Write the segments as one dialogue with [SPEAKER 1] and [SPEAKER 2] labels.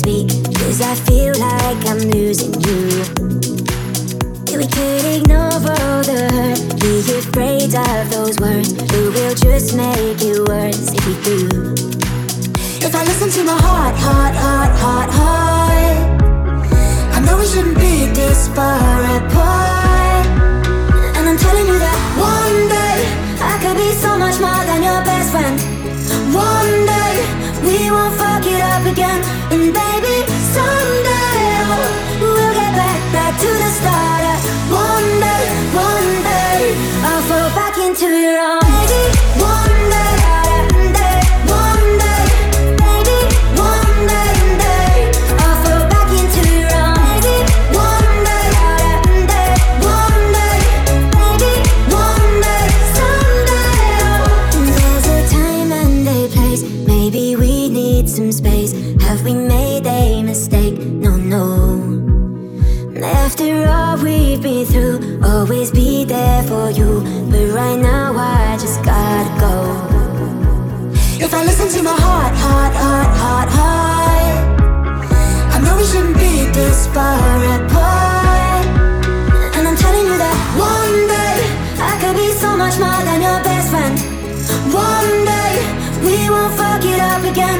[SPEAKER 1] speak. Cause I feel like I'm losing you. Yeah, we could ignore all the hurt. Be afraid of those words. But we'll just make it worse if we do.
[SPEAKER 2] If I listen to my heart, heart, heart, heart, heart. I know we shouldn't be this far apart. And I'm telling you that one day I could be so much more than your best friend. One day we won't fuck it up again. And baby.
[SPEAKER 1] Hot, hot, hot, hot. I
[SPEAKER 2] know we shouldn't be
[SPEAKER 3] this far apart. And I'm telling you that one day I could be so much more than your best friend. One day we won't fuck it up again.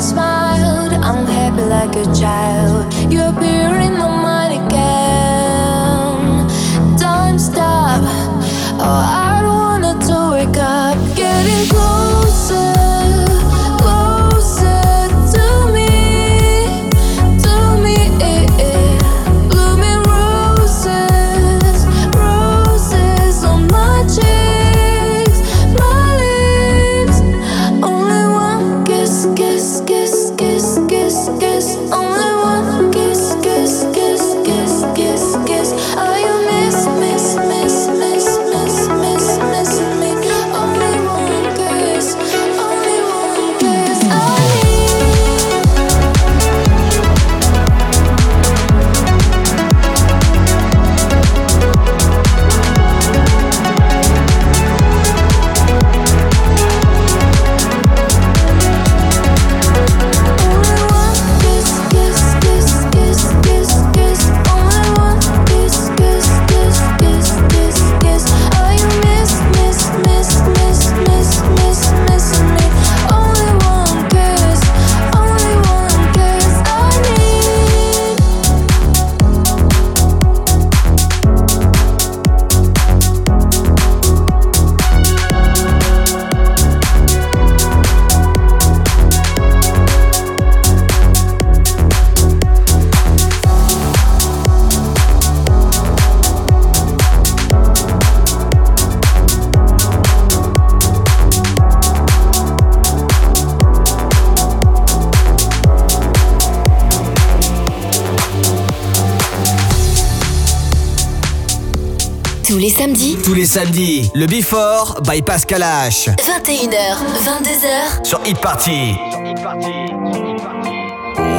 [SPEAKER 3] smiled. I'm happy like a child.
[SPEAKER 4] You appear in my samedi, le Before by Pascal H.
[SPEAKER 5] 21h, 22h
[SPEAKER 4] sur Hit Party.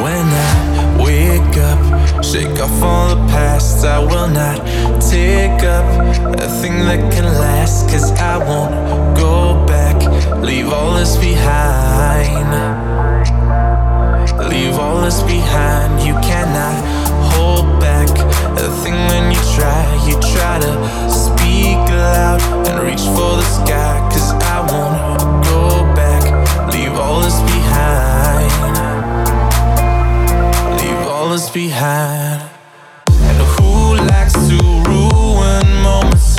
[SPEAKER 6] When I wake up, shake off all the past, I will not take up a thing that can last, cause I won't go back, leave all this behind. Leave all this behind, you cannot hold back a thing when you try, you try to speak loud and reach for the sky. Cause I won't go back, leave all this behind. Leave all this behind. And who likes to ruin moments?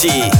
[SPEAKER 6] 记。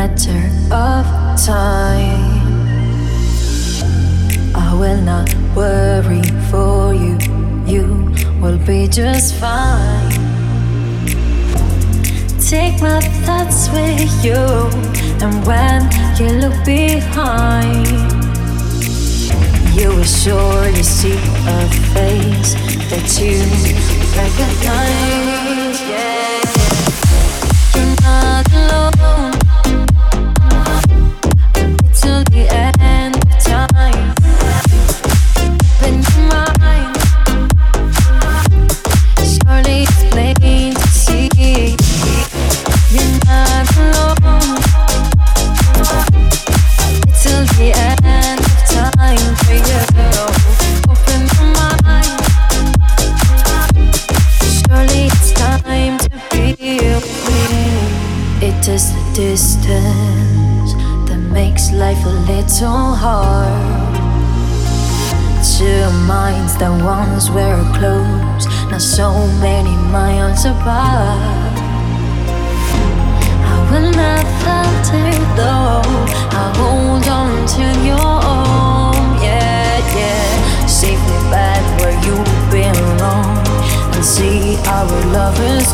[SPEAKER 4] matter of time. I will not worry for you, you will be just fine. Take my thoughts with you, and when you look behind, you will surely see a face that you recognize. Yeah, you're not alone. Distance that makes life a little hard. Two minds that once were close, now so many miles apart. I will not falter though. I hold on to your own, yeah, yeah. Safely back where you belong, and see our love is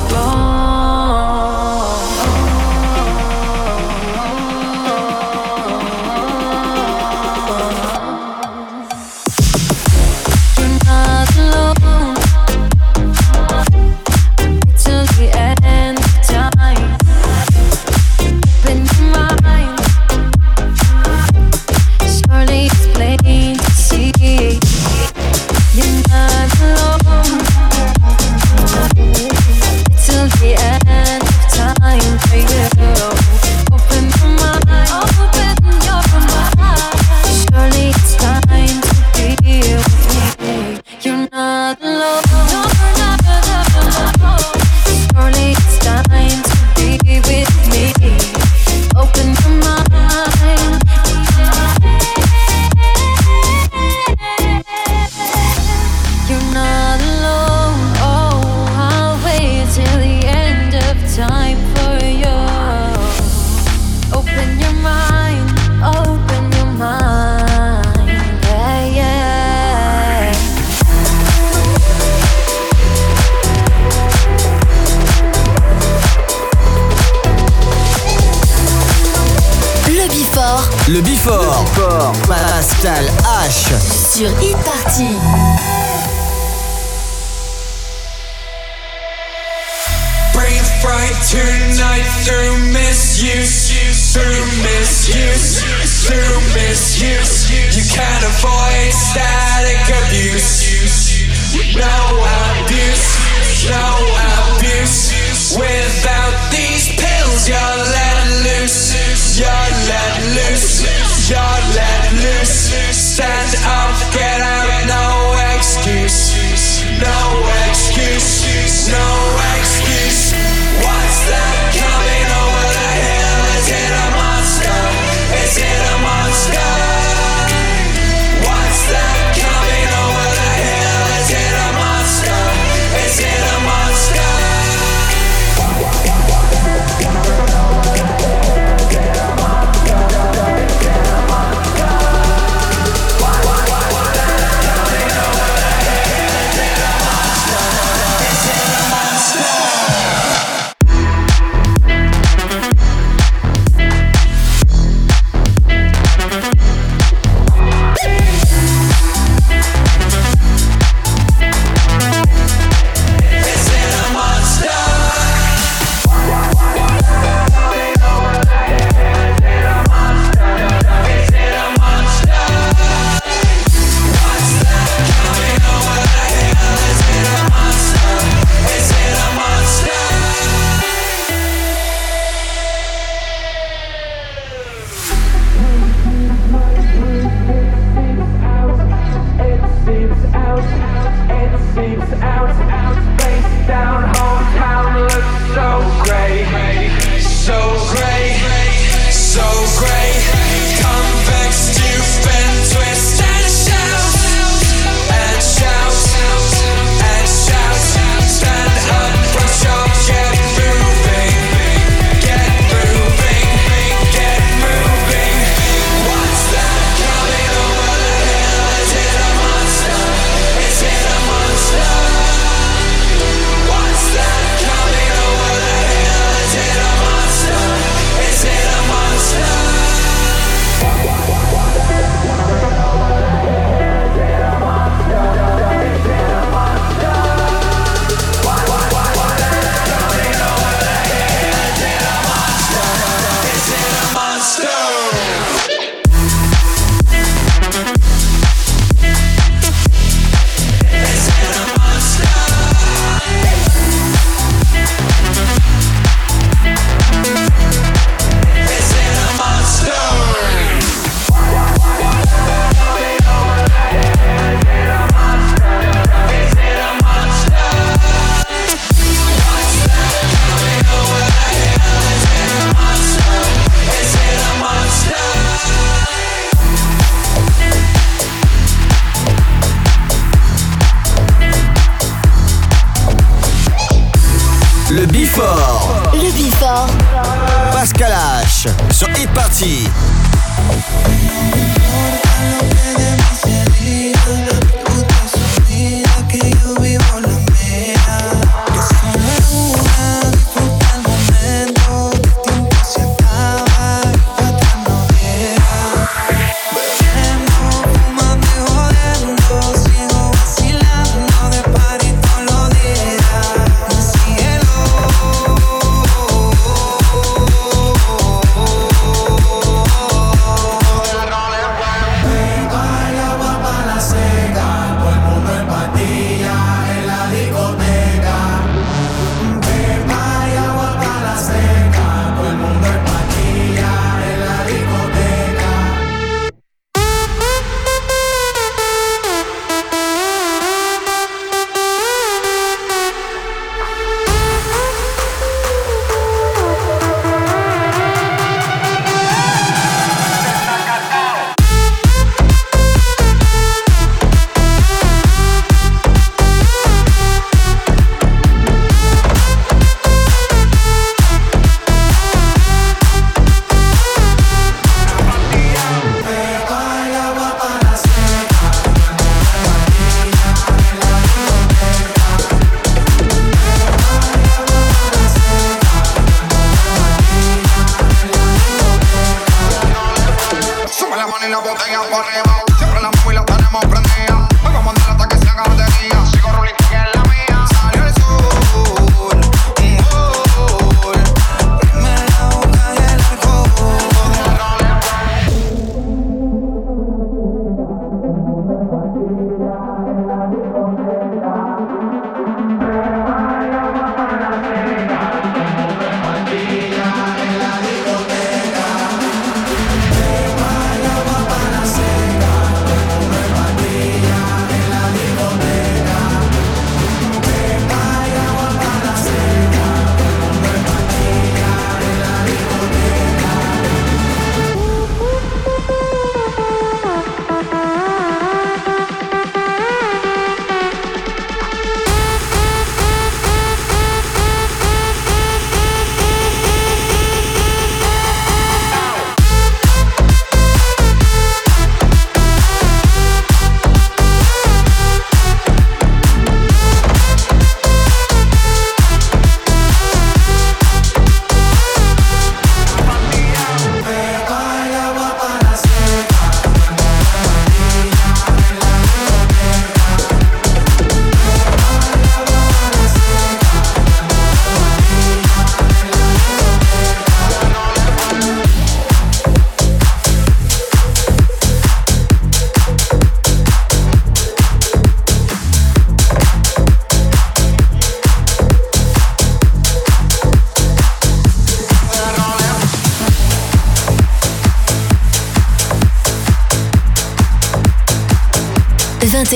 [SPEAKER 7] Con la mano y la botella por arriba. Siempre la móvil la tenemos prendida. Vamos a andar hasta que se haga batería.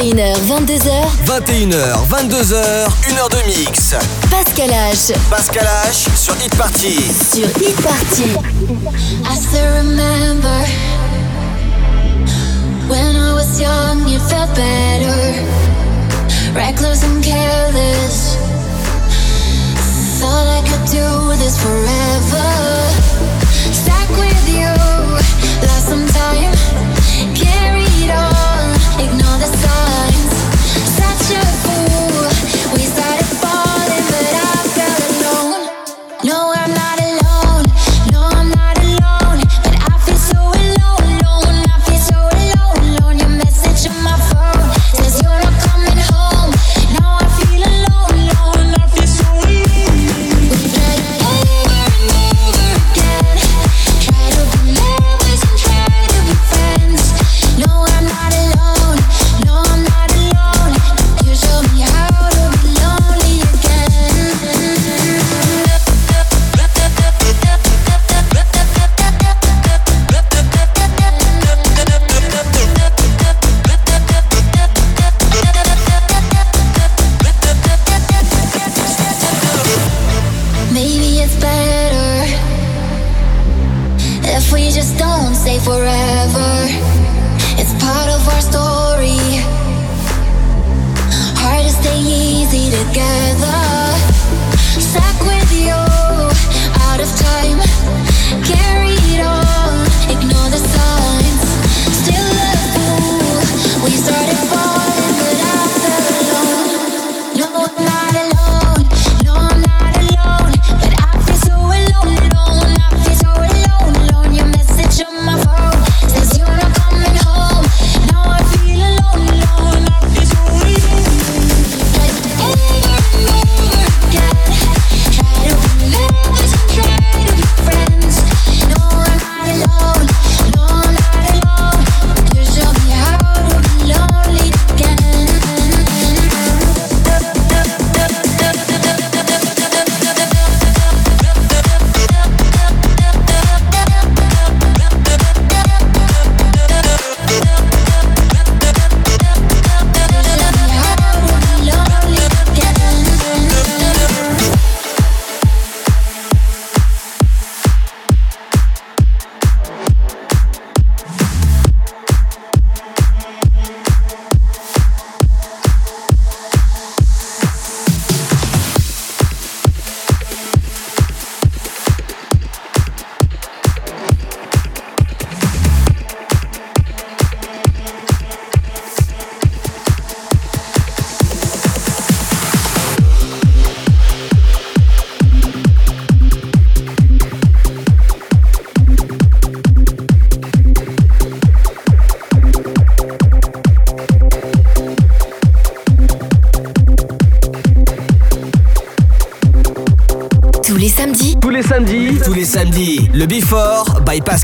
[SPEAKER 8] 21h, 22h.
[SPEAKER 9] 21h, 22h, 1h de mix.
[SPEAKER 8] Pascal H.
[SPEAKER 9] Pascal H sur Hit Party.
[SPEAKER 8] Sur Hit Party.
[SPEAKER 2] I still remember when I was young, you felt better. Reckless and careless. Thought I could do this forever. Stuck with you.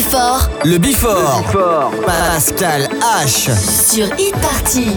[SPEAKER 5] Fort.
[SPEAKER 3] Le Bifort. Pascal H.
[SPEAKER 5] Sur Hit Party.